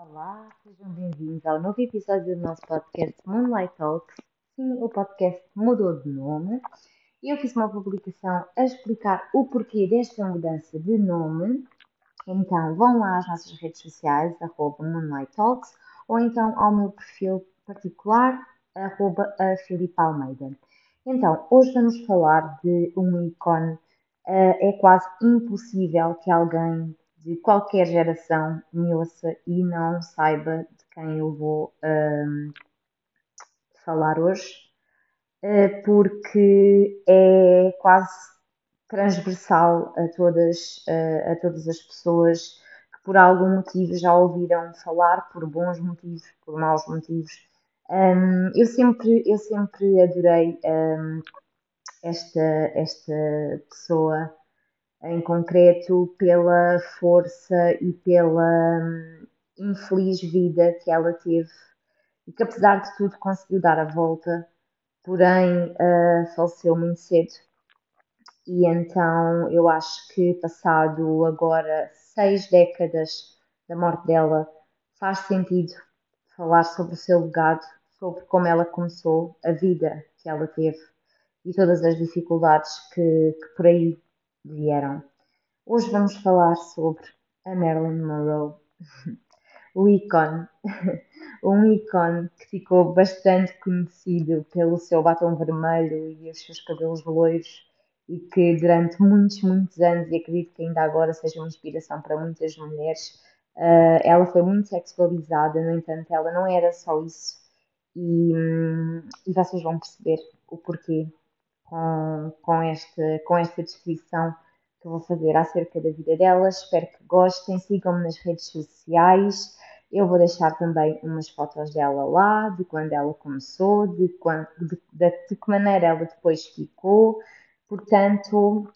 Olá, sejam bem-vindos ao novo episódio do nosso podcast Moonlight Talks. Sim, o podcast mudou de nome. Eu fiz uma publicação a explicar o porquê desta mudança de nome. Então, vão lá às nossas redes sociais, arroba Moonlight Talks, ou então ao meu perfil particular, arroba a Filipe Almeida. Então, hoje vamos falar de um ícone. Uh, é quase impossível que alguém de qualquer geração me ouça e não saiba de quem eu vou um, falar hoje, uh, porque é quase transversal a todas, uh, a todas as pessoas que por algum motivo já ouviram falar, por bons motivos, por maus motivos. Um, eu, sempre, eu sempre adorei um, esta, esta pessoa em concreto pela força e pela hum, infeliz vida que ela teve e que apesar de tudo conseguiu dar a volta, porém uh, faleceu muito cedo. E então eu acho que passado agora seis décadas da morte dela, faz sentido falar sobre o seu legado, sobre como ela começou, a vida que ela teve e todas as dificuldades que, que por aí vieram. Hoje vamos falar sobre a Marilyn Monroe, o ícone, um ícone que ficou bastante conhecido pelo seu batom vermelho e os seus cabelos loiros e que durante muitos, muitos anos, e acredito que ainda agora seja uma inspiração para muitas mulheres, uh, ela foi muito sexualizada, no entanto, ela não era só isso. E, hum, e vocês vão perceber o porquê com, com, esta, com esta descrição que vou fazer acerca da vida dela. Espero que gostem, sigam-me nas redes sociais. Eu vou deixar também umas fotos dela lá, de quando ela começou, de, quando, de, de, de que maneira ela depois ficou. Portanto,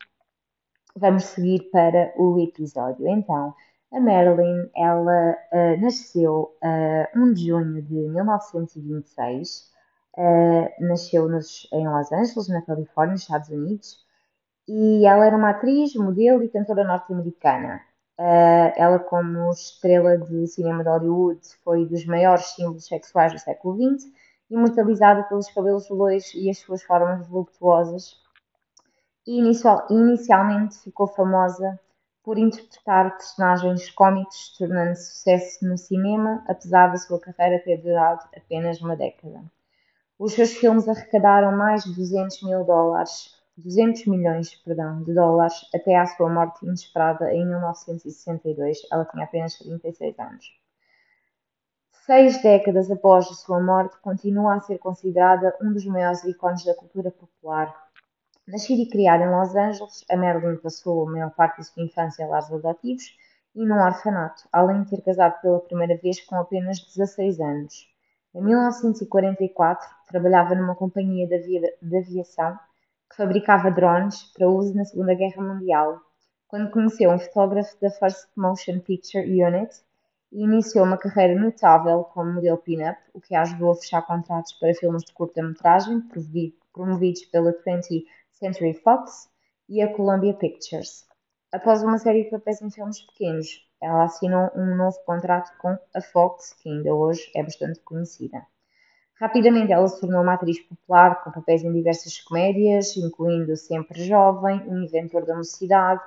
vamos seguir para o episódio. Então, a Marilyn, ela uh, nasceu uh, 1 de junho de 1926 Uh, nasceu nos, em Los Angeles, na Califórnia, nos Estados Unidos, e ela era uma atriz, modelo e cantora norte-americana. Uh, ela, como estrela de cinema de Hollywood, foi dos maiores símbolos sexuais do século XX, imortalizada pelos cabelos loiros e as suas formas voluptuosas. E inicial, inicialmente ficou famosa por interpretar personagens cómicos, tornando sucesso no cinema, apesar da sua carreira ter durado apenas uma década. Os seus filmes arrecadaram mais de 200 mil dólares, 200 milhões, perdão, de dólares até à sua morte inesperada em 1962. Ela tinha apenas 36 anos. Seis décadas após a sua morte, continua a ser considerada um dos maiores ícones da cultura popular. Nascida e criada em Los Angeles, a Marilyn passou a maior parte da sua infância em lares adotivos e num orfanato, além de ter casado pela primeira vez com apenas 16 anos. Em 1944, trabalhava numa companhia de aviação que fabricava drones para uso na Segunda Guerra Mundial, quando conheceu um fotógrafo da First Motion Picture Unit e iniciou uma carreira notável como modelo pin-up, o que a ajudou a fechar contratos para filmes de curta-metragem promovidos pela 20th Century Fox e a Columbia Pictures. Após uma série de papéis em filmes pequenos, ela assinou um novo contrato com a Fox, que ainda hoje é bastante conhecida. Rapidamente ela se tornou uma atriz popular com papéis em diversas comédias, incluindo Sempre Jovem, O Inventor da Mocidade,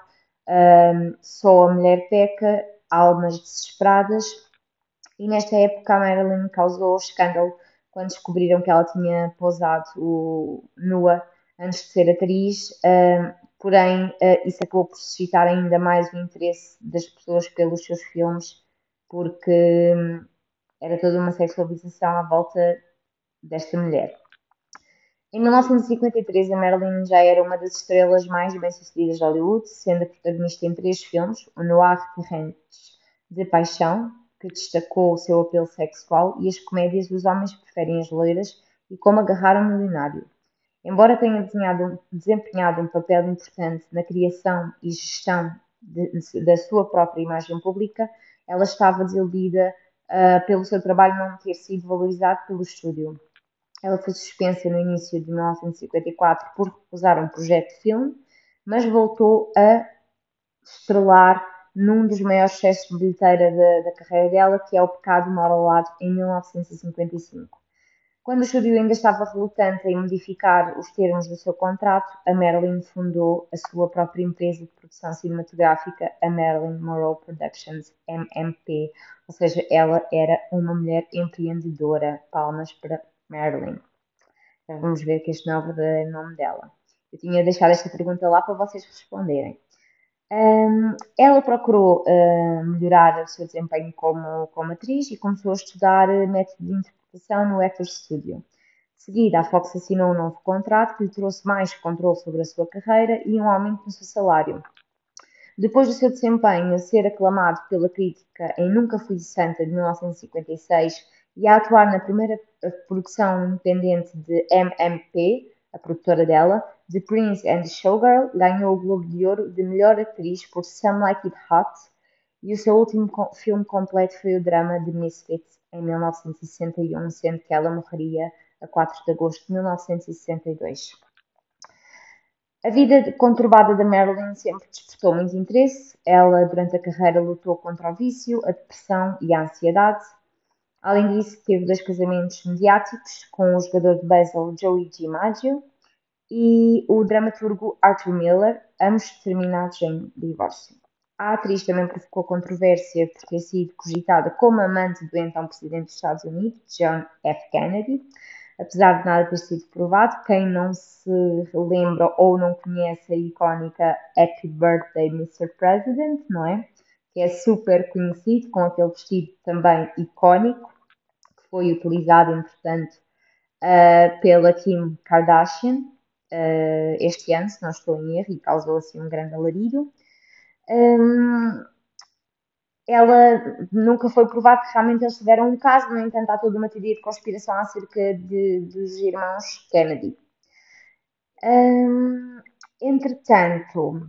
um, Só a Mulher Peca, Almas Desesperadas. E nesta época a Marilyn causou escândalo quando descobriram que ela tinha posado o, nua antes de ser atriz. Um, porém uh, isso acabou por suscitar ainda mais o interesse das pessoas pelos seus filmes, porque um, era toda uma sexualização à volta desta mulher. Em 1953, a Marilyn já era uma das estrelas mais bem-sucedidas de Hollywood, sendo protagonista em três filmes, o Noir Terrentes de Paixão, que destacou o seu apelo sexual, e as comédias Os Homens Preferem as Loiras e Como Agarrar um Milionário. Embora tenha desempenhado um papel importante na criação e gestão da sua própria imagem pública, ela estava desiludida uh, pelo seu trabalho não ter sido valorizado pelo estúdio. Ela foi suspensa no início de 1954 por recusar um projeto de filme, mas voltou a estrelar num dos maiores sucessos de bilheteira da, da carreira dela, que é O Pecado Mal ao Lado, em 1955. Quando o estúdio ainda estava relutante em modificar os termos do seu contrato, a Marilyn fundou a sua própria empresa de produção cinematográfica, a Marilyn Monroe Productions, MMP, ou seja, ela era uma mulher empreendedora. Palmas para Marilyn. Então vamos ver que este não é o verdadeiro nome dela. Eu tinha deixado esta pergunta lá para vocês responderem. Um, ela procurou uh, melhorar o seu desempenho como, como atriz e começou a estudar método de interpretação no Actors Studio. De seguida, a Fox assinou um novo contrato que lhe trouxe mais controle sobre a sua carreira e um aumento no seu salário. Depois do seu desempenho ser aclamado pela crítica em Nunca Fui Santa de 1956 e a atuar na primeira produção independente de MMP, a produtora dela, The Prince and the Showgirl, ganhou o Globo de Ouro de melhor atriz por Some Like It Hot e o seu último filme completo foi o drama The Misfits em 1961, sendo que ela morreria a 4 de agosto de 1962. A vida conturbada da Marilyn sempre despertou muito interesse. Ela, durante a carreira, lutou contra o vício, a depressão e a ansiedade. Além disso, teve dois casamentos mediáticos com o jogador de baseball Joey DiMaggio e o dramaturgo Arthur Miller, ambos terminados em divórcio. A atriz também provocou controvérsia por ter sido cogitada como amante do então presidente dos Estados Unidos, John F. Kennedy. Apesar de nada ter sido provado, quem não se lembra ou não conhece a icónica Happy Birthday Mr. President, não é? Que é super conhecido, com aquele vestido também icónico, que foi utilizado, entretanto, uh, pela Kim Kardashian uh, este ano, se não estou em erro, e causou assim um grande alarido. Um, ela nunca foi provado que realmente eles tiveram um caso, no entanto, há toda uma teoria de conspiração acerca de, dos irmãos Kennedy. Um, entretanto,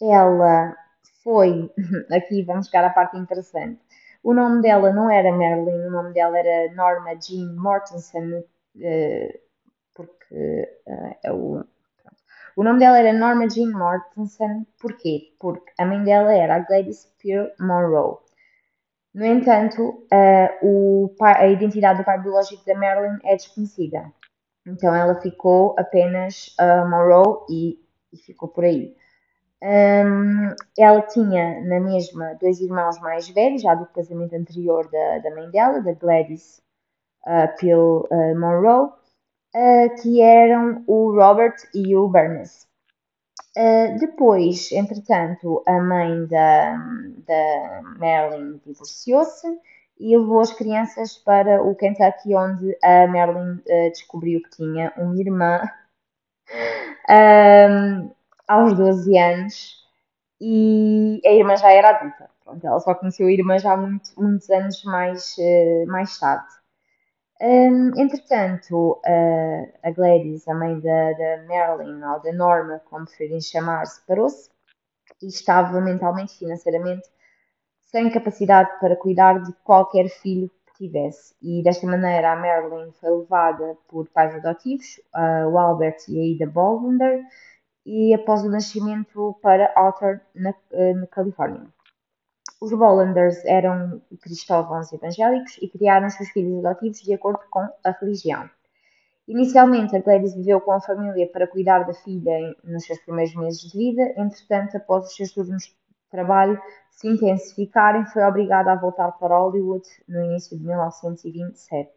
ela foi. Aqui vamos chegar à parte interessante. O nome dela não era Marilyn, o nome dela era Norma Jean Mortensen, uh, porque uh, é o o nome dela era Norma Jean Mortensen. Porquê? Porque a mãe dela era a Gladys Pearl Monroe. No entanto, uh, pai, a identidade do pai biológico da Marilyn é desconhecida. Então ela ficou apenas uh, Monroe e, e, ficou por aí. Um, ela tinha na mesma dois irmãos mais velhos, já do casamento anterior da, da mãe dela, da Gladys uh, uh, Monroe, uh, que eram o Robert e o Bernice. Uh, depois, entretanto, a mãe da, da Marilyn divorciou-se e levou as crianças para o Kentucky, onde a Marilyn uh, descobriu que tinha uma irmã aos 12 anos e a irmã já era adulta. Pronto, ela só conheceu a irmã já muito, muitos anos mais, uh, mais tarde. Um, entretanto, uh, a Gladys, a mãe da, da Marilyn, ou da Norma, como preferirem chamar, separou-se e estava mentalmente e financeiramente sem capacidade para cuidar de qualquer filho que tivesse. E desta maneira a Marilyn foi levada por pais adotivos, uh, o Albert e a Ida Bolvender, e após o nascimento para Arthur, na, uh, na Califórnia. Os Bollanders eram cristãos evangélicos e criaram seus filhos adotivos de acordo com a religião. Inicialmente, a Gladys viveu com a família para cuidar da filha nos seus primeiros meses de vida. Entretanto, após os seus turnos de trabalho se intensificarem, foi obrigada a voltar para Hollywood no início de 1927.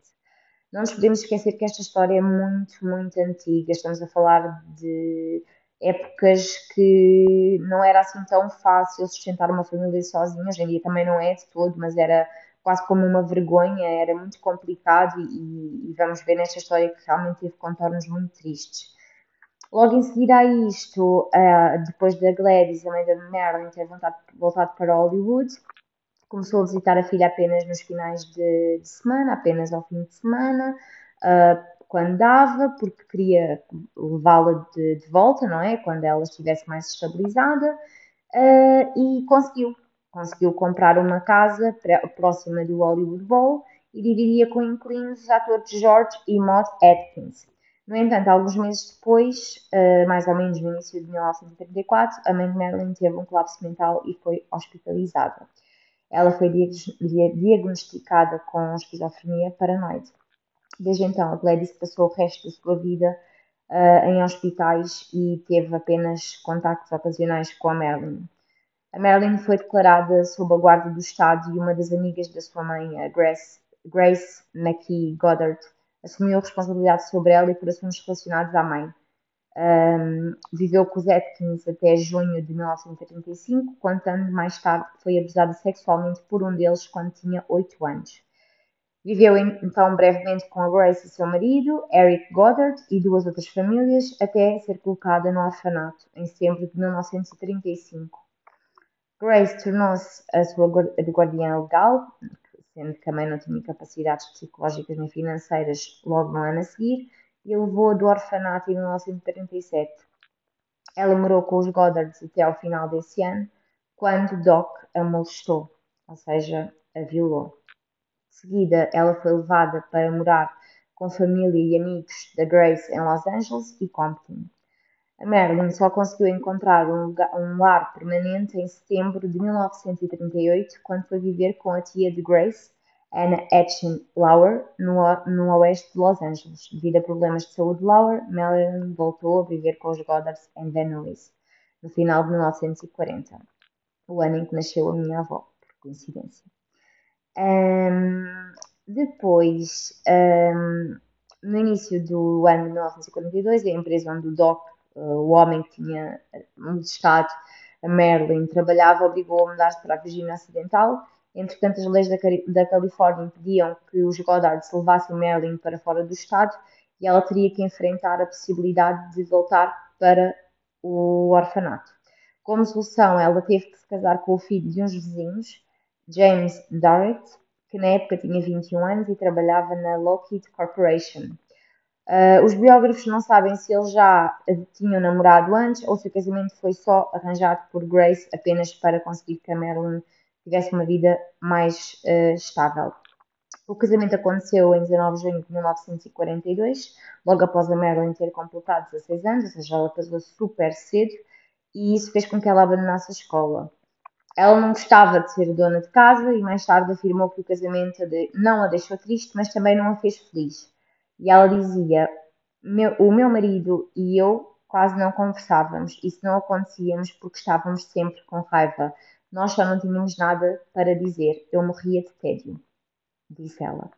Não nos podemos esquecer que esta história é muito, muito antiga. Estamos a falar de épocas que não era assim tão fácil sustentar uma família sozinha, hoje em dia também não é de todo, mas era quase como uma vergonha, era muito complicado e, e vamos ver nesta história que realmente teve contornos muito tristes. Logo em seguida a isto, uh, depois da Gladys, a mãe da Marilyn ter voltado, voltado para Hollywood, começou a visitar a filha apenas nos finais de, de semana, apenas ao fim de semana, uh, quando dava, porque queria levá-la de, de, volta, não é? Quando ela estivesse mais estabilizada, uh, e conseguiu. Conseguiu comprar uma casa próxima do Hollywood Bowl e dividia com inquilinos os atores George e Maud Atkins. No entanto, alguns meses depois, uh, mais ou menos no início de 1934, a mãe de Marilyn teve um colapso mental e foi hospitalizada. Ela foi diagnosticada com esquizofrenia paranoide. Desde então, a Gladys passou o resto da sua vida uh, em hospitais e teve apenas contactos ocasionais com a Marilyn. A Marilyn foi declarada sob a guarda do Estado e uma das amigas da sua mãe, a Grace, Grace McKee Goddard, assumiu a responsabilidade sobre ela e por assuntos relacionados à mãe. Um, viveu com os Atkins até junho de 1935, quando mais tarde foi abusada sexualmente por um deles quando tinha 8 anos. Viveu então brevemente com a Grace e seu marido, Eric Goddard, e duas outras famílias, até ser colocada no orfanato em setembro de 1935. Grace tornou-se a sua guardiã legal, sendo que mãe não tinha capacidades psicológicas nem financeiras logo no ano a seguir, e levou-a do orfanato em 1937. Ela morou com os Goddards até ao final desse ano, quando Doc a molestou, ou seja, a violou. Seguida, ela foi levada para morar com família e amigos da Grace em Los Angeles e Compton. A Marilyn só conseguiu encontrar um, lugar, um, lar permanente em setembro de 1938, quando foi viver com a tia de Grace, Anna Etchen Lauer, no, no oeste de Los Angeles. Devido a problemas de saúde de Lauer, Marilyn voltou a viver com os Goddards em Nuys, no final de 1940, o ano em que nasceu a minha avó, por coincidência. Um, depois, um, no início do ano de 1942, a empresa onde o Doc, uh, o homem que tinha estado a Marilyn, trabalhava, obrigou a mudar-se para a Virgínia Ocidental Entretanto, as leis da, da Califórnia impediam que os Goddards levassem Marilyn para fora do estado e ela teria que enfrentar a possibilidade de voltar para o orfanato. Como solução, ela teve que se casar com o filho de uns vizinhos, James Darrett, que na época tinha 21 anos e trabalhava na Lockheed Corporation. Uh, os biógrafos não sabem se eles já tinham namorado antes ou se o casamento foi só arranjado por Grace apenas para conseguir que a Marilyn tivesse uma vida mais uh, estável. O casamento aconteceu em 19 de junho de 1942, logo após a Marilyn ter completado 16 anos, ou seja, ela casou super cedo, e isso fez com que ela abandonasse a escola. Ela não gostava de ser dona de casa e mais tarde afirmou que o casamento não a deixou triste, mas também não a fez feliz. E ela dizia: O meu marido e eu quase não conversávamos, isso não acontecíamos porque estávamos sempre com raiva. Nós só não tínhamos nada para dizer. Eu morria de tédio, disse ela.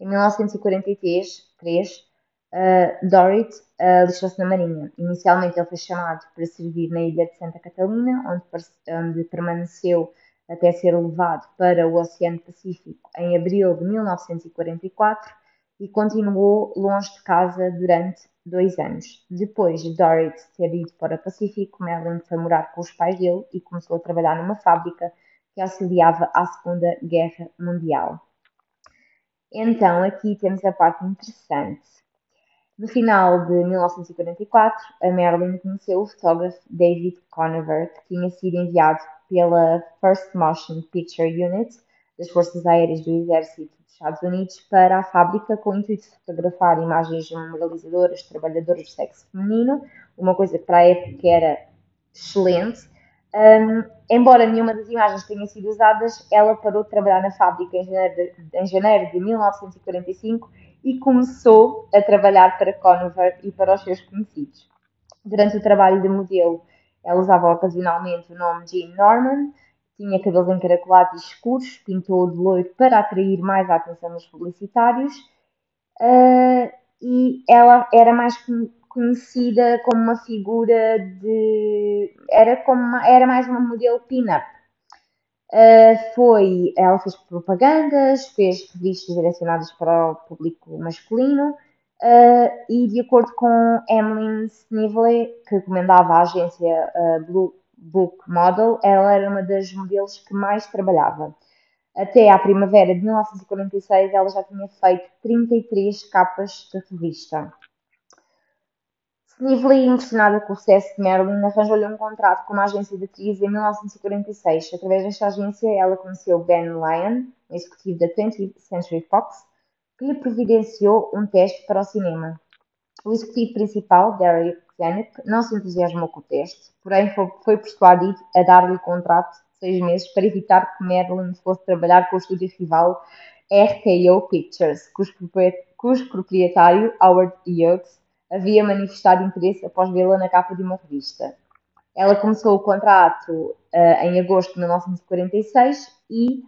Em 1943, uh, Dorrit uh, alistou-se na Marinha. Inicialmente ele foi chamado para servir na ilha de Santa Catalina, onde, onde permaneceu até ser levado para o Oceano Pacífico em abril de 1944 e continuou longe de casa durante dois anos. Depois de Dorrit ter ido para o Pacífico, Marilyn foi morar com os pais dele e começou a trabalhar numa fábrica que auxiliava à Segunda Guerra Mundial. Então, aqui temos a parte interessante. No final de 1944, a Marilyn conheceu o fotógrafo David Conover, que tinha sido enviado pela First Motion Picture Unit das Forças Aéreas do Exército Estados Unidos para a fábrica com o intuito de fotografar imagens memorializadoras de trabalhadores do sexo feminino, uma coisa que para a época era excelente. Um, embora nenhuma das imagens tenha sido usadas, ela parou de trabalhar na fábrica em janeiro de, em janeiro de 1945 e começou a trabalhar para Conover e para os seus conhecidos. Durante o trabalho de modelo, ela usava ocasionalmente o nome Jean Norman, tinha cabelos encaracolados e escuros, pintou de loiro para atrair mais a atenção dos publicitários. Uh, e ela era mais conhecida como uma figura de. Era, como uma, era mais uma modelo pin-up. Uh, foi, ela fez propagandas, fez revistas direcionadas para o público masculino uh, e, de acordo com Emmeline Snively, que comandava a agência uh, Blue Book Model, ela era uma das modelos que mais trabalhava. Até à primavera de 1946, ela já tinha feito 33 capas de revista. Snively, impressionada com o sucesso de Marilyn, arranjou-lhe um contrato com uma agência de atriz em 1946. Através desta agência, ela conheceu Ben Lyon, um executivo da 20th Century Fox, que lhe providenciou um teste para o cinema. O executivo principal, Derek Zanuck, não se entusiasmou com o teste, porém foi, persuadido a dar-lhe contrato de seis meses para evitar que Madeline fosse trabalhar com o estúdio rival RKO Pictures, cujo proprietário, Howard Hughes, havia manifestado interesse após vê-la na capa de uma revista. Ela começou o contrato uh, em agosto de 1946 e,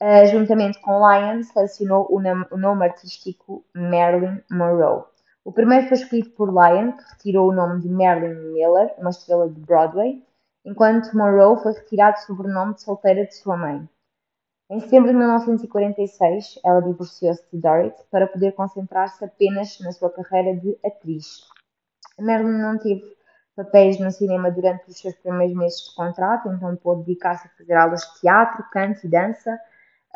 uh, juntamente com Lyon, selecionou o, o, nome artístico Marilyn Monroe. O primeiro foi escrito por Lyon, que retirou o nome de Marilyn Miller, uma estrela de Broadway, enquanto Monroe foi retirado o sobrenome de solteira de sua mãe. Em setembro de 1946, ela divorciou-se de Dorothy para poder concentrar-se apenas na sua carreira de atriz. Marilyn não teve papéis no cinema durante os seus primeiros meses de contrato, então pôde dedicar-se a fazer aulas de teatro, canto e dança.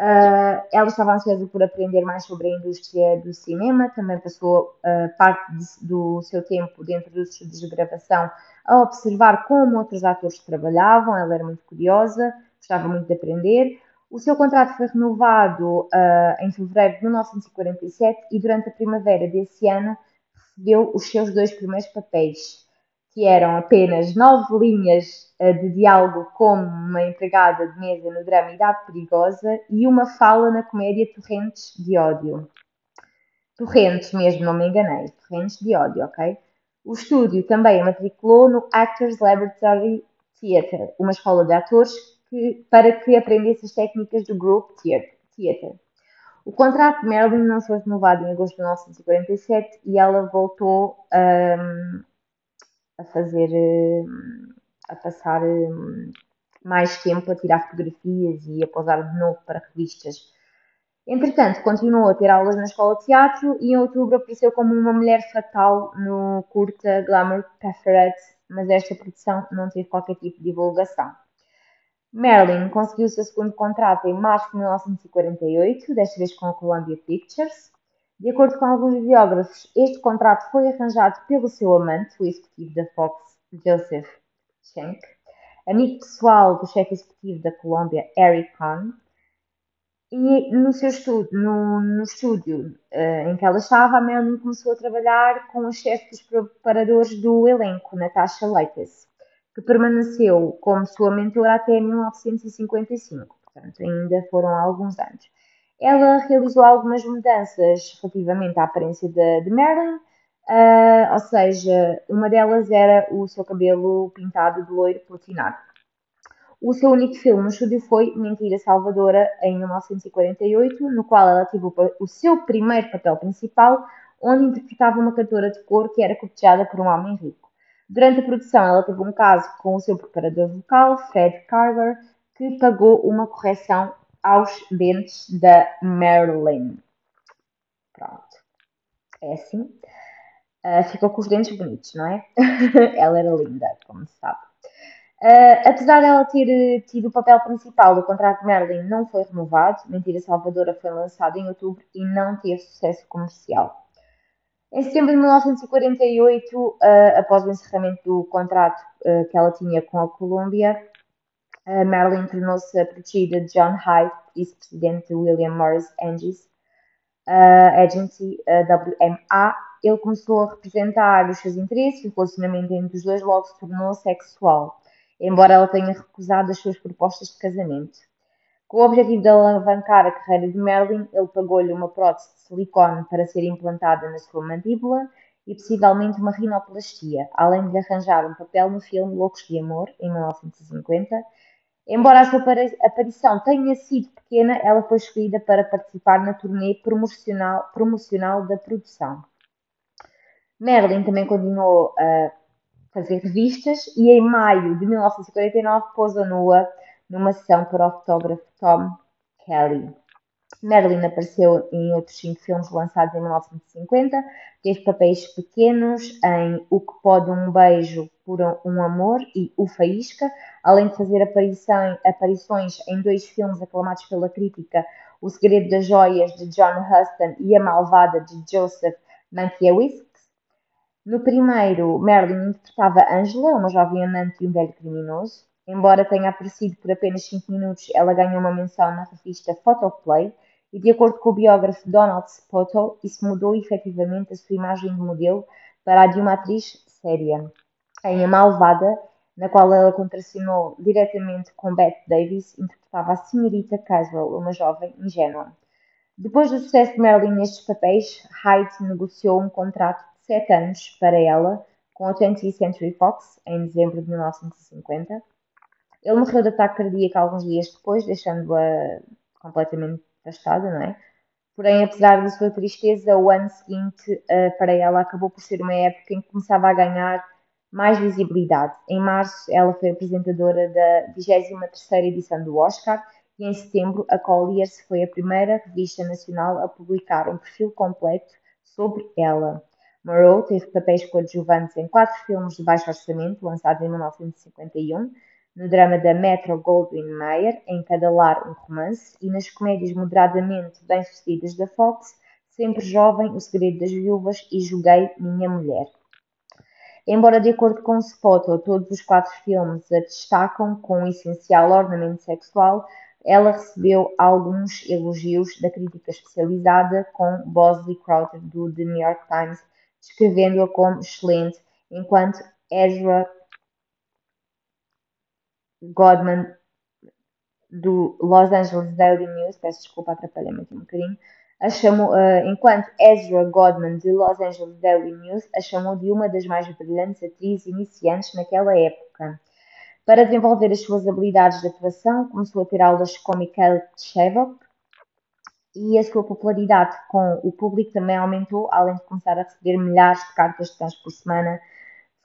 Uh, ela estava ansiosa por aprender mais sobre a indústria do cinema, também passou uh, parte de, do seu tempo dentro dos estúdios de gravação a observar como outros atores trabalhavam. Ela era muito curiosa, gostava muito de aprender. O seu contrato foi renovado uh, em fevereiro de 1947 e durante a primavera desse ano recebeu os seus dois primeiros papéis, que eram apenas nove linhas uh, de diálogo como uma empregada de mesa no drama Idade Perigosa e uma fala na comédia Torrentes de Ódio. Torrentes mesmo, não me enganei. Torrentes de Ódio, ok? O estúdio também matriculou no Actors Laboratory Theatre, uma escola de atores que, para que aprendesse as técnicas do Group Theatre. O contrato de Marilyn não foi renovado em agosto de 1947 e ela voltou um, a fazer, um, a passar um, mais tempo a tirar fotografias e a posar de novo para revistas. Entretanto, continuou a ter aulas na escola de teatro e em outubro apareceu como uma mulher fatal no curta Glamour Patherette, mas esta produção não teve qualquer tipo de divulgação. Marilyn conseguiu o seu segundo contrato em março de 1948, desta vez com a Columbia Pictures. De acordo com alguns biógrafos, este contrato foi arranjado pelo seu amante, o executivo da Fox, Joseph Schenck, amigo pessoal do chefe executivo da Columbia, Eric Kahn, e no seu estúdio, no, no estúdio uh, em que ela estava, a Marilyn começou a trabalhar com a chefe dos preparadores do elenco, Natasha Leites que permaneceu como sua mentora até 1955, portanto, ainda foram alguns anos. Ela realizou algumas mudanças relativamente à aparência de, de Marilyn, uh, ou seja, uma delas era o seu cabelo pintado de loiro platinado. O seu único filme no estúdio foi Mentira Salvadora, em 1948, no qual ela teve o seu primeiro papel principal, onde interpretava uma cantora de cor que era cortejada por um homem rico. Durante a produção, ela teve um caso com o seu preparador vocal, Fred Carver, que pagou uma correção aos dentes da Marilyn. Pronto. É assim. Uh, ficou com os dentes bonitos, não é? ela era linda, como se sabe. Uh, apesar dela ter tido o papel principal do contrato de Marilyn não foi renovado, Mentira Salvadora foi lançada em outubro e não teve sucesso comercial. Em setembro de 1948, uh, após o encerramento do contrato uh, que ela tinha com a Colômbia, uh, Marilyn tornou-se a protegida de John Hyde, vice-presidente de William Morris Agency, Agency WMA. Ele começou a representar os seus interesses e o relacionamento entre os dois logo se tornou sexual, embora ela tenha recusado as suas propostas de casamento. Com o objetivo de alavancar a carreira de Merlin, ele pagou-lhe uma prótese de silicone para ser implantada na sua mandíbula e possivelmente uma rinoplastia, além de arranjar um papel no filme Loucos de Amor, em 1950. Embora a sua aparição tenha sido pequena, ela foi escolhida para participar na turnê promocional, promocional da produção. Merlin também continuou a fazer revistas e em maio de 1949 posou nua numa sessão para o fotógrafo Tom Kelly. Marilyn apareceu em outros cinco filmes lançados em 1950, teve papéis pequenos em O que pode um beijo por um amor e O Faísca, além de fazer aparições em dois filmes aclamados pela crítica, O Segredo das Joias de John Huston e A Malvada de Joseph Mankiewicz. No primeiro, Marilyn interpretava Angela, uma jovem amante de um velho criminoso. Embora tenha aparecido por apenas 5 minutos, ela ganhou uma menção na revista Photoplay e, de acordo com o biógrafo Donald Spoto, isso mudou efetivamente a sua imagem de modelo, para a de uma atriz séria, em A Malvada, na qual ela contracenou diretamente com Bette Davis, interpretava a Senhorita Caswell, uma jovem ingênua. Depois do sucesso de Marilyn nestes papéis, Hyde negociou um contrato de sete anos para ela com a 20th Century Fox em dezembro de 1950. Ele morreu de ataque cardíaco alguns dias depois, deixando-a completamente devastada, não é? Porém, apesar da sua tristeza, o ano seguinte uh, para ela acabou por ser uma época em que começava a ganhar mais visibilidade. Em março, ela foi apresentadora da 23ª edição do Oscar e em setembro, a Colliers foi a primeira revista nacional a publicar um perfil completo sobre ela. Moreau teve papéis coadjuvantes em quatro filmes de baixo orçamento, lançados em 1951, no drama da Metro Goldwyn Mayer, Em Cada Lar um Romance, e nas comédias moderadamente bem-sucedidas da Fox, Sempre Jovem, O Segredo das Viúvas e Joguei Minha Mulher. Embora, de acordo com Spotto, todos os quatro filmes a destacam com um essencial ornamento sexual, ela recebeu alguns elogios da crítica especializada, com Bosley Crowther do The New York Times descrevendo-a como excelente, enquanto Ezra Godman do Los Angeles Daily News, peço desculpa, atrapalhei-me aqui um bocadinho, a chamou, uh, enquanto Ezra Godman de Los Angeles Daily News a chamou de uma das mais brilhantes atrizes iniciantes naquela época. Para desenvolver as suas habilidades de atuação, começou a ter aulas com Mikhail Shevok e a sua popularidade com o público também aumentou, além de começar a receber milhares de cartas de fãs por semana.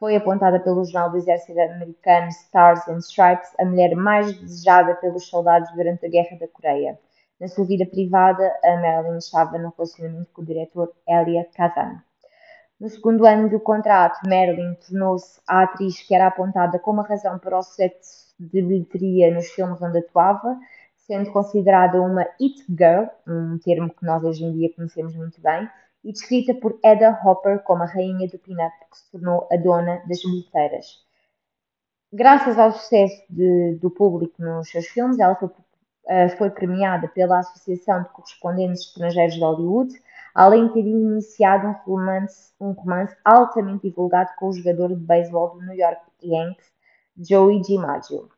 Foi apontada pelo jornal do exército americano Stars and Stripes a mulher mais desejada pelos soldados durante a Guerra da Coreia. Na sua vida privada, a Marilyn estava no relacionamento com o diretor Elia Kazan. No segundo ano do contrato, Marilyn tornou-se a atriz que era apontada como a razão para o sucesso de bilheteria nos filmes onde atuava, sendo considerada uma It Girl, um termo que nós hoje em dia conhecemos muito bem, e descrita por Edda Hopper como a rainha do pin-up que se tornou a dona das bilheteiras. Graças ao sucesso de, do público nos seus filmes, ela foi, uh, foi premiada pela Associação de Correspondentes Estrangeiros de Hollywood, além de ter iniciado um romance, um romance altamente divulgado com o jogador de beisebol do New York Yankees, Joey DiMaggio,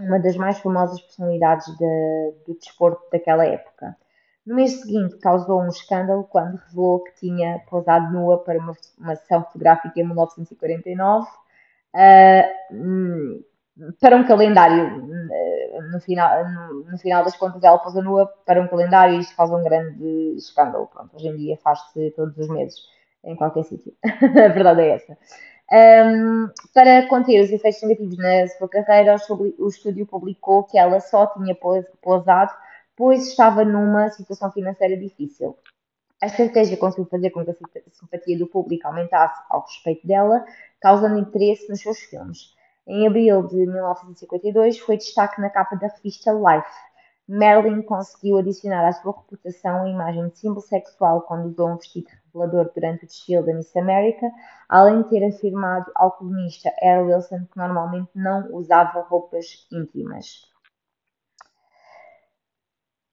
uma das mais famosas personalidades de, do desporto daquela época. No mês seguinte, causou um escândalo quando revelou que tinha posado nua para uma, uma sessão fotográfica em 1949. Uh, para um calendário, no final, no, no, final das contas, ela a nua para um calendário e isto causa um grande escândalo. Pronto, hoje em dia faz-se todos os meses, em qualquer sítio. a verdade é essa. Um, para conter os efeitos negativos na sua carreira, o estúdio publicou que ela só tinha posado pois estava numa situação financeira difícil. A estratégia conseguiu fazer com que a simpatia do público aumentasse ao respeito dela, causando interesse nos seus filmes. Em abril de 1952, foi destaque na capa da revista Life. Marilyn conseguiu adicionar à sua reputação a imagem de símbolo sexual quando usou um vestido revelador durante o desfile da Miss America, além de ter afirmado ao colunista Earl Wilson que normalmente não usava roupas íntimas.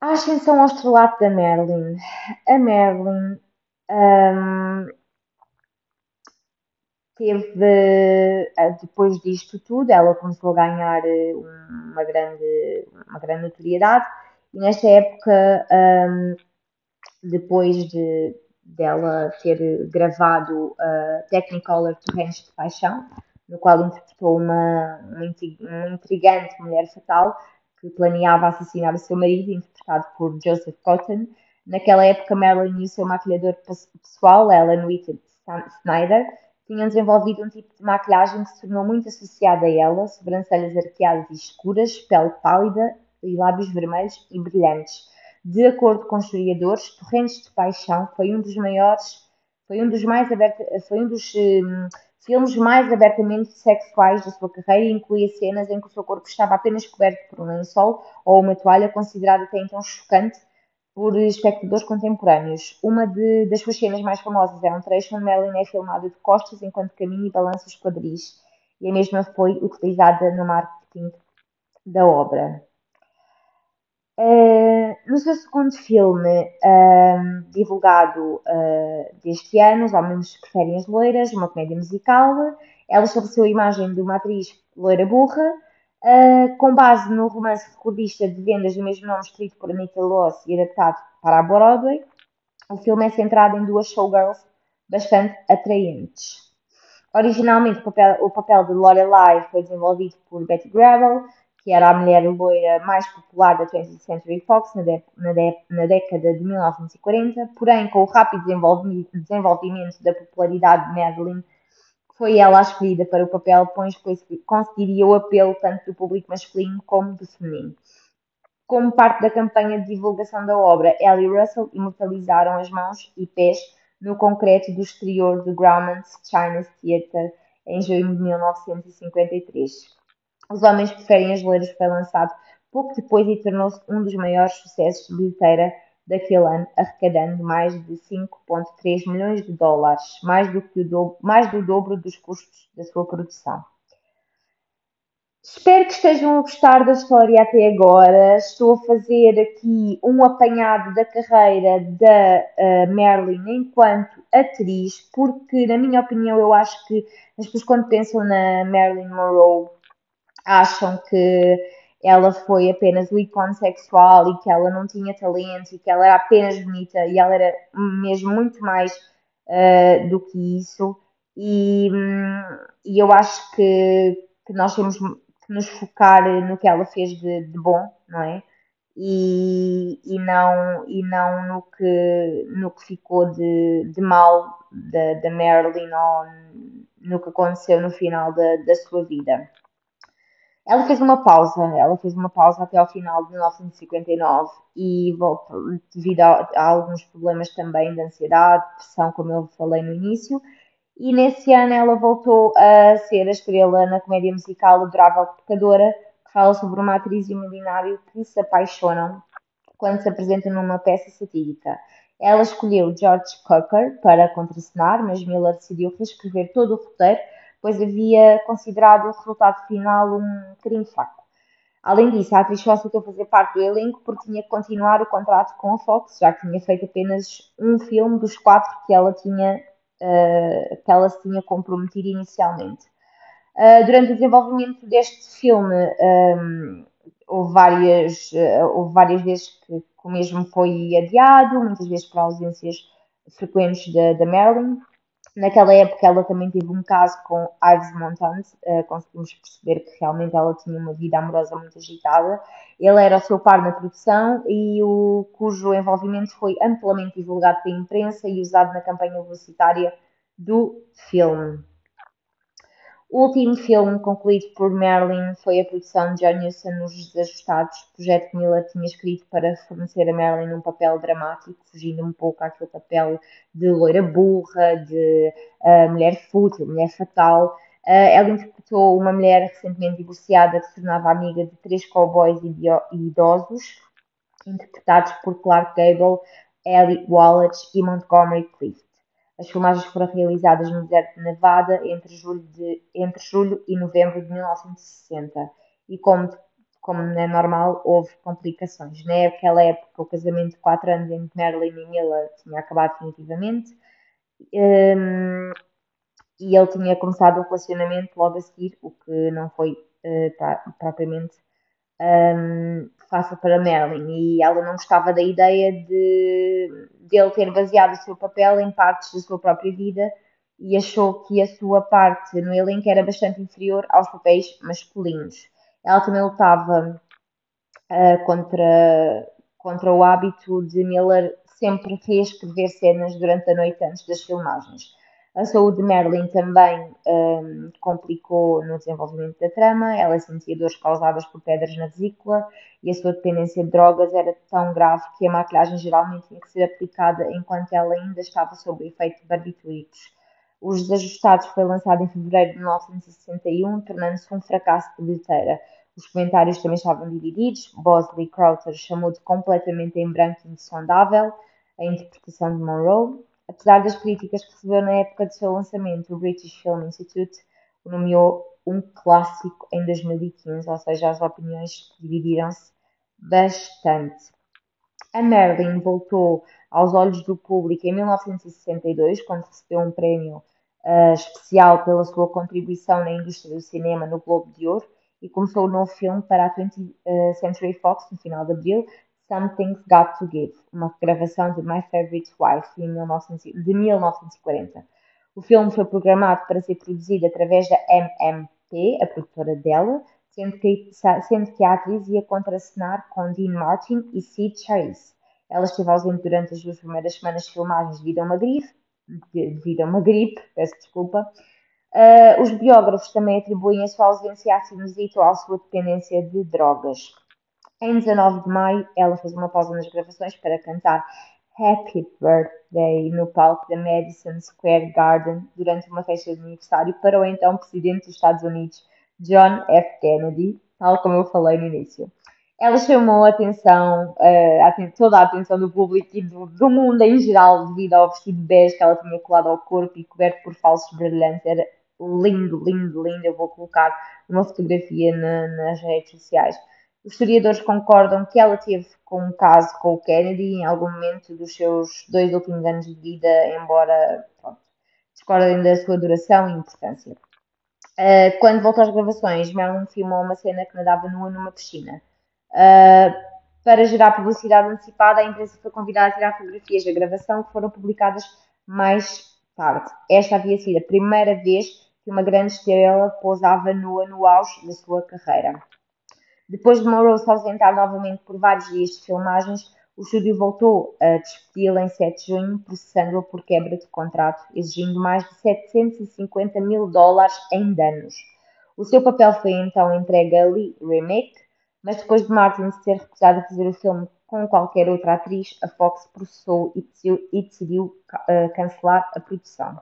A ascensão ao estrelato da Marilyn. A Marilyn um, teve, eh, depois disto tudo, ela começou a ganhar eh, uma grande, uma grande notoriedade e nesta época, um, depois de dela ter gravado uh, Technicolor Torrentes de Paixão, no qual interpretou uma, uma intrigante mulher fatal que planeava assassinar o seu marido, interpretado por Joseph Cotton. Naquela época, Marilyn e o seu maquilhador pessoal, Ellen Whitted Snyder, tinham desenvolvido um tipo de maquilhagem que se tornou muito associada a ela, sobrancelhas arqueadas e escuras, pele pálida e lábios vermelhos e brilhantes. De acordo com historiadores, Torrentes de Paixão foi um dos maiores, foi um dos mais abertos, foi um dos um, filmes mais abertamente sexuais da sua carreira e incluía cenas em que o seu corpo estava apenas coberto por um lençol ou uma toalha considerada até então chocante por espectadores contemporâneos. Uma de, das suas cenas mais famosas é um trecho onde Marilyn é filmada de costas enquanto caminha e balança os quadris, e a mesma foi utilizada no marketing da obra. Uh, no seu segundo filme, uh, divulgado uh, deste ano, Os Homens Preferem as Loiras, uma comédia musical, ela estabeleceu a imagem de uma atriz loira burra, com base no romance recordista de vendas do mesmo nome escrito por Anita Loss e adaptado para a Broadway. O filme é centrado em duas showgirls bastante atraentes. Originalmente, o papel, o papel de Lorelai foi desenvolvido por Betty Grable, que era a mulher loira mais popular da 20th Century Fox na, de, na, de, na, década de 1940, porém, com o rápido desenvolvimento, da popularidade de Madeline, foi ela a escolhida para o papel, pois conseguiria o apelo tanto do público masculino como do feminino. Como parte da campanha de divulgação da obra, Ellie e Russell imortalizaram as mãos e pés no concreto do exterior do Grauman's China's Theatre em junho de 1953. Os Homens Preferem as Loiras foi lançado pouco depois e tornou-se um dos maiores sucessos de bilheteira daquele ano, arrecadando mais de 5,3 milhões de dólares, mais do, que o dobro, mais do dobro dos custos da sua produção. Espero que estejam a gostar da história até agora. Estou a fazer aqui um apanhado da carreira da uh, Marilyn enquanto atriz, porque, na minha opinião, eu acho que as pessoas, quando pensam na Marilyn Monroe, acham que ela foi apenas o ícone sexual e que ela não tinha talento e que ela era apenas bonita e ela era mesmo muito mais uh, do que isso. E, e eu acho que, que nós temos nos focar no que ela fez de, de bom, não é? E, e, não, e não no que, no que ficou de, de mal da, da Marilyn ou no que aconteceu no final da, da sua vida. Ela fez uma pausa, ela fez uma pausa até ao final de 1959 e voltou devido a, a alguns problemas também de ansiedade, depressão, como eu falei no início, e nesse ano ela voltou a ser a estrela na comédia musical Adorável Pecadora, que fala sobre uma atriz e um milionário que se apaixonam quando se apresentam numa peça satírica. Ela escolheu George Cocker para contracenar, mas Miller decidiu reescrever todo o roteiro, pois havia considerado o resultado final um bocadinho fraco. Além disso, a atriz só aceitou fazer parte do elenco porque tinha que continuar o contrato com a Fox, já que tinha feito apenas um filme dos quatro que ela tinha uh, que ela se tinha comprometido inicialmente. Uh, durante o desenvolvimento deste filme, um, houve, várias, uh, houve várias vezes que, que, o mesmo foi adiado, muitas vezes por ausências frequentes da, da Marilyn. Naquela época ela também teve um caso com Ives Montant, uh, conseguimos perceber que realmente ela tinha uma vida amorosa muito agitada. Ele era o seu par na produção e o cujo envolvimento foi amplamente divulgado pela imprensa e usado na campanha publicitária do filme. O último filme concluído por Marilyn foi a produção de John Huston nos Desajustados, projeto que Miller tinha escrito para fornecer a Marilyn um papel dramático, fugindo um pouco àquele papel de loira burra, de uh, mulher fútil, mulher fatal. Uh, ela interpretou uma mulher recentemente divorciada que se tornava amiga de três cowboys idosos, interpretados por Clark Gable, Ellie Wallace e Montgomery Clift. As filmagens foram realizadas no deserto de Nevada entre julho, de, entre julho e novembro de 1960 e, como, como é normal, houve complicações. Naquela época, o casamento de 4 anos entre Marilyn e Miller tinha acabado definitivamente um, e ele tinha começado o relacionamento logo a seguir, o que não foi uh, propriamente um, fácil para Marilyn e ela não gostava da ideia de, de ele ter baseado o seu papel em partes da sua própria vida e achou que a sua parte no elenco era bastante inferior aos papéis masculinos. Ela também lutava uh, contra, contra o hábito de Miller sempre reescrever cenas durante a noite antes das filmagens. A saúde de Marilyn também um, complicou no desenvolvimento da trama. Ela sentia dores causadas por pedras na vesícula e a sua dependência de drogas era tão grave que a maquilhagem geralmente tinha que ser aplicada enquanto ela ainda estava sob efeito de barbitúricos. Os Desajustados foi lançado em fevereiro de 1961, tornando-se um fracasso de bilheteira. Os comentários também estavam divididos. Bosley Crowther chamou de completamente em branco e insondável a interpretação de Monroe. Apesar das críticas que recebeu na época de seu lançamento, o British Film Institute o nomeou um clássico em 2015, ou seja, as opiniões dividiram-se bastante. A Marilyn voltou aos olhos do público em 1962, quando recebeu um prémio uh, especial pela sua contribuição na indústria do cinema no Globo de Ouro e começou um novo filme para a 20th uh, Century Fox no final de abril, Something's Got to Give, uma gravação de My Favorite Wife de 1940. O filme foi programado para ser produzido através da MMP, a produtora dela, sendo que, sendo que a atriz ia contracenar com Dean Martin e Sid Charisse. Ela esteve ausente durante as duas primeiras semanas de filmagens devido a uma gripe, devido a uma gripe, peço desculpa. Uh, os biógrafos também atribuem a sua ausência à sinusite ou à sua dependência de drogas. Em 19 de maio, ela fez uma pausa nas gravações para cantar Happy Birthday no palco da Madison Square Garden durante uma festa de aniversário para o então presidente dos Estados Unidos, John F. Kennedy, tal como eu falei no início. Ela chamou a atenção, uh, toda a atenção do público e do, do, mundo em geral devido ao vestido bege que ela tinha colado ao corpo e coberto por falsos brilhantes. Era lindo, lindo, lindo. Eu vou colocar uma fotografia na, nas redes sociais. Os historiadores concordam que ela teve com um caso com o Kennedy em algum momento dos seus dois últimos anos de vida, embora pronto, discordem da sua duração e importância. Uh, quando voltou às gravações, Marilyn filmou uma cena que nadava nua numa piscina. Uh, para gerar publicidade antecipada, a imprensa foi convidada a tirar fotografias da gravação que foram publicadas mais tarde. Esta havia sido a primeira vez que uma grande estrela pousava nua no auge da sua carreira. Depois de Monroe se ausentar novamente por vários dias de filmagens, o estúdio voltou a despedi-la em 7 de junho, processando-a por quebra de contrato, exigindo mais de 750 mil dólares em danos. O seu papel foi então entregue a Lee Remick, mas depois de Martin se ter recusado a fazer o filme com qualquer outra atriz, a Fox processou e decidiu, e uh, cancelar a produção.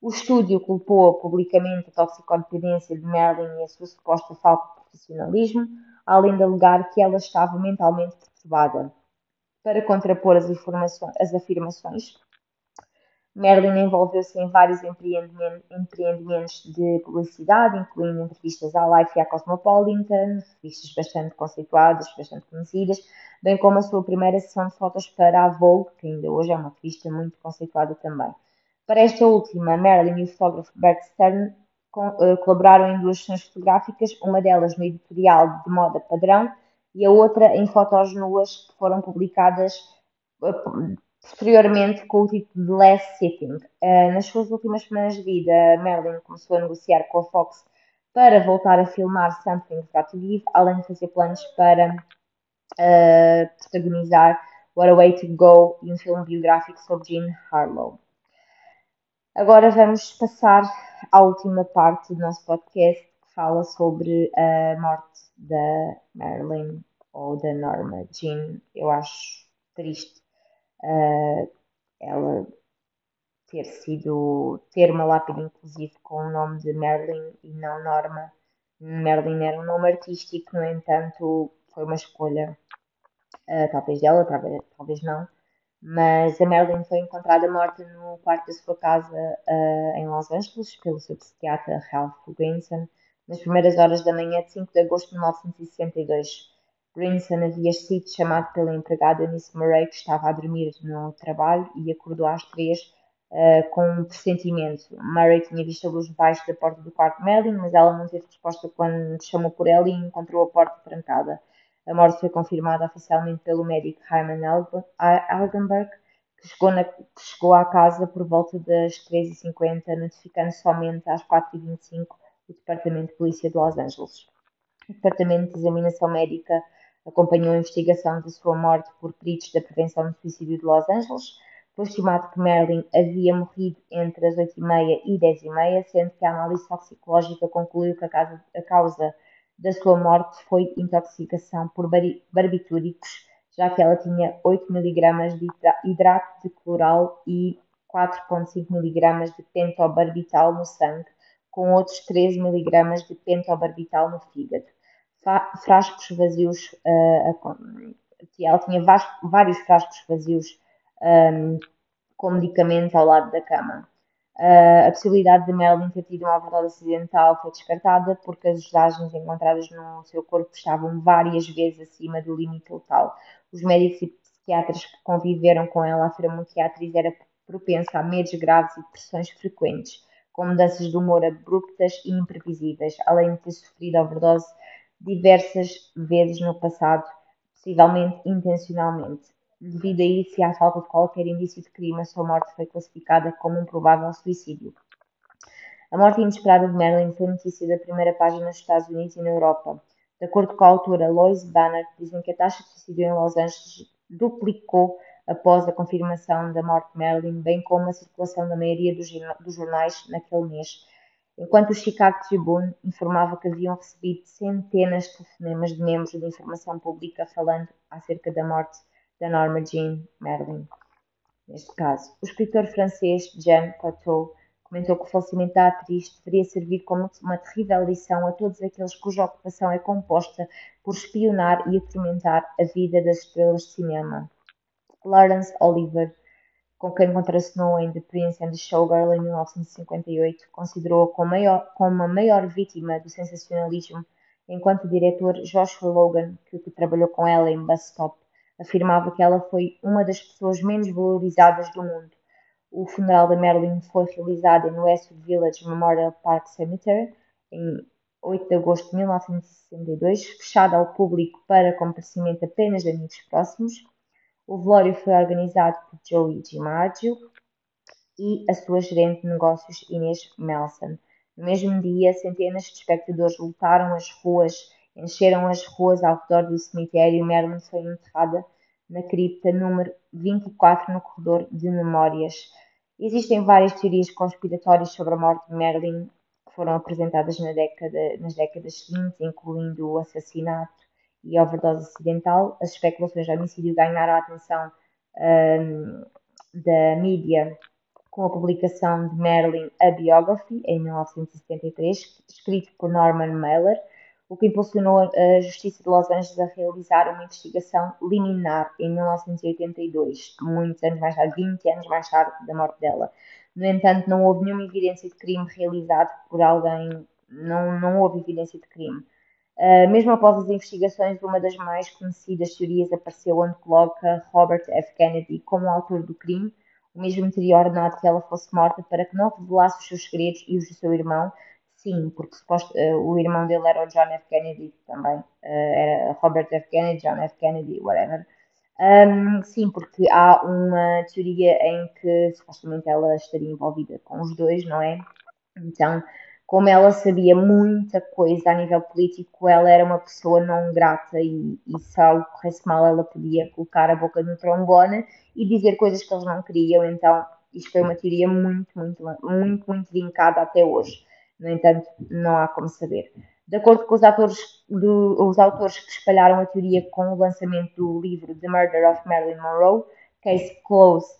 O estúdio culpou publicamente a toxicodependência de Marilyn e a sua suposta falta profissionalismo, além de alegar que ela estava mentalmente perturbada para contrapor as, as afirmações. Merlin envolveu-se em vários empreendimentos de publicidade, incluindo entrevistas à Life e à Cosmopolitan, revistas bastante conceituadas, bastante conhecidas, bem como a sua primeira sessão de fotos para a Vogue, que ainda hoje é uma revista muito conceituada também. Para esta última, Merlin e o fotógrafo Bert Stern colaboraram em duas sessões fotográficas, uma delas no editorial de moda padrão e a outra em fotos nuas que foram publicadas eh, posteriormente com o título de Last Sitting. Uh, nas suas últimas semanas de vida, Marilyn começou a negociar com a Fox para voltar a filmar Something's Got to Give, além de fazer planos para uh, protagonizar What a Way to Go e um filme biográfico sobre Jean Harlow. Agora vamos passar à última parte do nosso podcast que fala sobre a morte da Marilyn ou da Norma Jean. Eu acho triste uh, ela ter sido ter uma lápide inclusive com o nome de Merlin e não Norma. Merlin era um nome artístico, no entanto, foi uma escolha uh, talvez dela, talvez, talvez não. Mas a Merlin foi encontrada morta no quarto da sua casa uh, em Los Angeles pelo seu psiquiatra Ralph Greenson nas primeiras horas da manhã de 5 de agosto de 1962. Brinson havia sido chamado pela empregada Miss Murray, que estava a dormir no trabalho, e acordou às três uh, com um pressentimento. Murray tinha visto a luz debaixo da porta do quarto de Madeline, mas ela não teve resposta quando chamou por ela e encontrou a porta trancada. A morte foi confirmada oficialmente pelo médico Hyman Algenberg, que chegou, na, que chegou à casa por volta das 3h50, notificando somente às 4h25 o Departamento de Polícia de Los Angeles. O Departamento de Examinação Médica acompanhou a investigação da sua morte por peritos da Prevenção do Suicídio de Los Angeles. Foi estimado que Merlin havia morrido entre as 8h30 e 10h30, sendo que a análise toxicológica concluiu que a causa, da sua morte foi intoxicação por barbitúricos, já que ela tinha 8 mg de hidrato de cloral e 4,5 mg de pentobarbital no sangue, com outros 13 mg de pentobarbital no fígado frascos vazios, uh, ela tinha vários frascos vazios um, com medicamentos ao lado da cama. Uh, a possibilidade de Marilyn ter tido uma overdose acidental foi descartada porque as dosagens encontradas no seu corpo estavam várias vezes acima do limite letal. Os médicos e psiquiatras que conviveram com ela afirmam que a atriz era propensa a medos graves e depressões frequentes, com mudanças de humor abruptas e imprevisíveis, além de ter sofrido overdose diversas vezes no passado, possivelmente intencionalmente. Devido a isso e à falta de qualquer indício de crime, a sua morte foi classificada como um provável suicídio. A morte inesperada de Marilyn foi notícia da primeira página nos Estados Unidos e na Europa. De acordo com a autora Lois Banner, dizem que a taxa de suicídio em Los Angeles duplicou após a confirmação da morte de Marilyn, bem como a circulação da maioria dos jornais naquele mês, enquanto o Chicago Tribune informava que haviam recebido centenas de telefonemas de membros de informação pública falando acerca da morte da Norma Jean Merlin. Neste caso, o escritor francês Jean Cocteau comentou que o falecimento da atriz deveria servir como uma terrível lição a todos aqueles cuja ocupação é composta por espionar e atormentar a vida das estrelas de cinema. Laurence Olivier, com quem contracenou em The Prince and the Showgirl em 1958, considerou-a como, como a maior vítima do sensacionalismo, enquanto o diretor Joshua Logan, que, que trabalhou com ela em Bus Stop, afirmava que ela foi uma das pessoas menos valorizadas do mundo. O funeral de Marilyn foi realizado em Westwood Village Memorial Park Cemetery em 8 de agosto de 1962, fechado ao público para comparecimento apenas de amigos próximos. O velório foi organizado por Joey DiMaggio e a sua gerente de negócios Inês Melson. No mesmo dia, centenas de espectadores lotaram as ruas Encheram as ruas ao redor do cemitério e Marilyn foi enterrada na cripta número 24 no corredor de memórias. Existem várias teorias conspiratórias sobre a morte de Marilyn que foram apresentadas na década, nas décadas seguintes, incluindo o assassinato e a overdose acidental. As especulações de homicídio ganharam a atenção um, da mídia com a publicação de Marilyn A Biography, em 1973, escrito por Norman Mailer, o que impulsionou a Justiça de Los Angeles a realizar uma investigação liminar em 1982, muitos anos mais tarde, 20 anos mais tarde da morte dela. No entanto, não houve nenhuma evidência de crime realizado por alguém, não, não houve evidência de crime. Uh, mesmo após as investigações, uma das mais conhecidas teorias apareceu onde coloca Robert F. Kennedy como autor do crime. O mesmo teria ordenado que ela fosse morta para que não revelasse os seus segredos e os do seu irmão, Sim, porque suposto, uh, o irmão dele era o John F. Kennedy também. Uh, era Robert F. Kennedy, John F. Kennedy, whatever. Um, sim, porque há uma teoria em que supostamente ela estaria envolvida com os dois, não é? Então, como ela sabia muita coisa a nível político, ela era uma pessoa não grata e, e se algo corresse mal, ela podia colocar a boca no trombone e dizer coisas que eles não queriam. Então, isto foi uma teoria muito, muito, muito, muito vincada até hoje. No entanto, não há como saber. De acordo com os, atores do, os autores que espalharam a teoria com o lançamento do livro The Murder of Marilyn Monroe, Case Closed,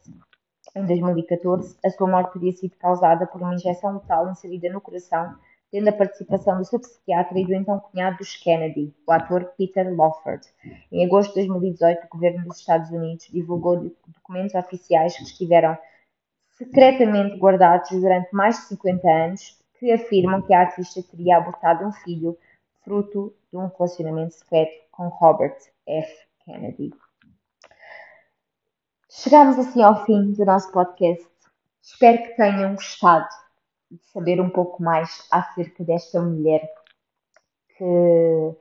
em 2014, a sua morte teria sido causada por uma injeção letal inserida no coração, tendo a participação do seu psiquiatra e do então cunhado dos Kennedy, o ator Peter Lawford. Em agosto de 2018, o governo dos Estados Unidos divulgou documentos oficiais que estiveram secretamente guardados durante mais de 50 anos que afirmam que a artista teria abortado um filho fruto de um relacionamento secreto com Robert F. Kennedy. Chegamos assim ao fim do nosso podcast. Espero que tenham gostado de saber um pouco mais acerca desta mulher que,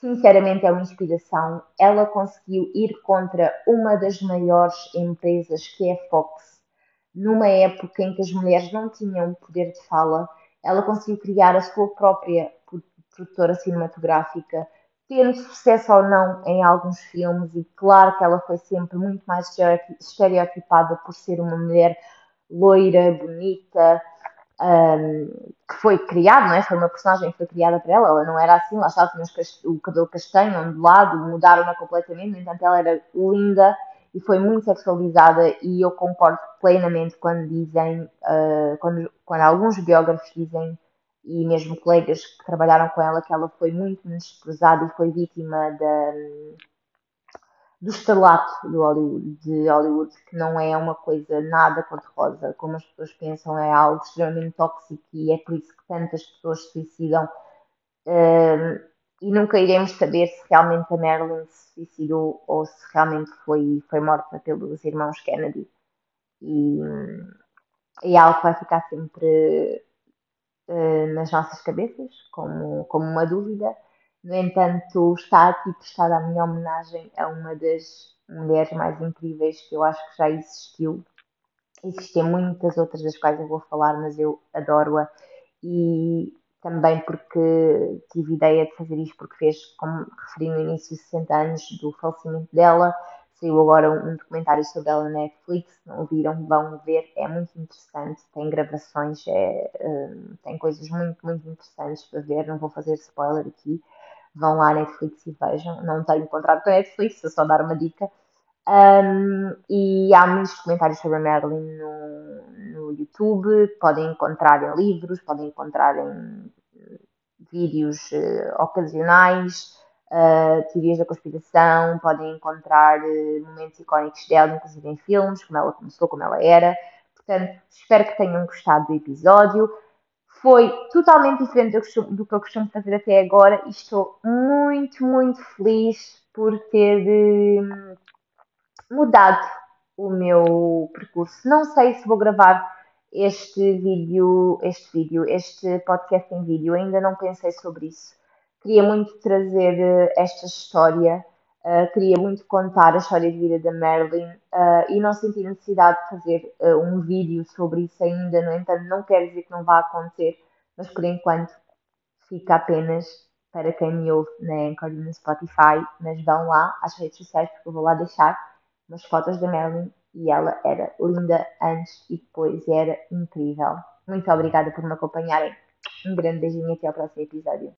sinceramente, é uma inspiração. Ela conseguiu ir contra uma das maiores empresas que é a Fox numa época em que as mulheres não tinham poder de fala, ela conseguiu criar a sua própria produtora cinematográfica, tendo sucesso ou não em alguns filmes, e claro que ela foi sempre muito mais estereotipada por ser uma mulher loira, bonita, um, que foi criada, não é? Foi uma personagem que foi criada para ela, ela não era assim, lá estava, tinha o cabelo castanho, ondulado, mudaram-na completamente, no entanto ela era linda e foi muito sexualizada e eu concordo plenamente quando dizem, uh, quando, quando alguns biógrafos dizem e mesmo colegas que trabalharam com ela que ela foi muito desprezada e foi vítima da, do estrelato do Hollywood, de Hollywood, que não é uma coisa nada cor-de-rosa, como as pessoas pensam, é algo extremamente tóxico e é por isso que tantas pessoas se suicidam. Uh, e nunca iremos saber se realmente a Marilyn se suicidou ou se realmente foi, foi morta pelos irmãos Kennedy. E, e é algo que vai ficar sempre uh, nas nossas cabeças, como, como uma dúvida. No entanto, está aqui prestada a minha homenagem a uma das mulheres mais incríveis que eu acho que já existiu. Existem muitas outras das quais eu vou falar, mas eu adoro-a e também porque tive ideia de fazer isto porque fez, como referi no início, 60 anos do falecimento dela. Saiu agora um documentário sobre ela na Netflix, não viram, vão ver, é muito interessante, tem gravações, é, um, tem coisas muito, muito interessantes para ver, não vou fazer spoiler aqui, vão lá na Netflix e vejam, não tenho contrato com a Netflix, vou só dar uma dica. Um, e há muitos comentários sobre a Marilyn no, no YouTube, podem encontrar em livros, podem encontrar em vídeos uh, ocasionais, uh, teorias da conspiração, podem encontrar uh, momentos icónicos dela, inclusive em filmes, como ela começou, como ela era. Portanto, espero que tenham gostado do episódio. Foi totalmente diferente do que, costumo, do que eu costumo fazer até agora e estou muito, muito feliz por ter mudado o meu percurso. Não sei se vou gravar este vídeo, este vídeo, este podcast em vídeo. Ainda não pensei sobre isso. Queria muito trazer uh, esta história, uh, queria muito contar a história de vida da Marilyn uh, e não senti necessidade de fazer um vídeo sobre isso ainda. No entanto, não quer dizer que não vá acontecer, mas por enquanto fica apenas para quem me ouve na Anchor e no Spotify. Mas vão lá às redes sociais porque eu vou lá deixar umas fotos da Marilyn e ela era linda antes e depois era incrível. Muito obrigada por me acompanharem. Um grande beijinho e até ao próximo episódio.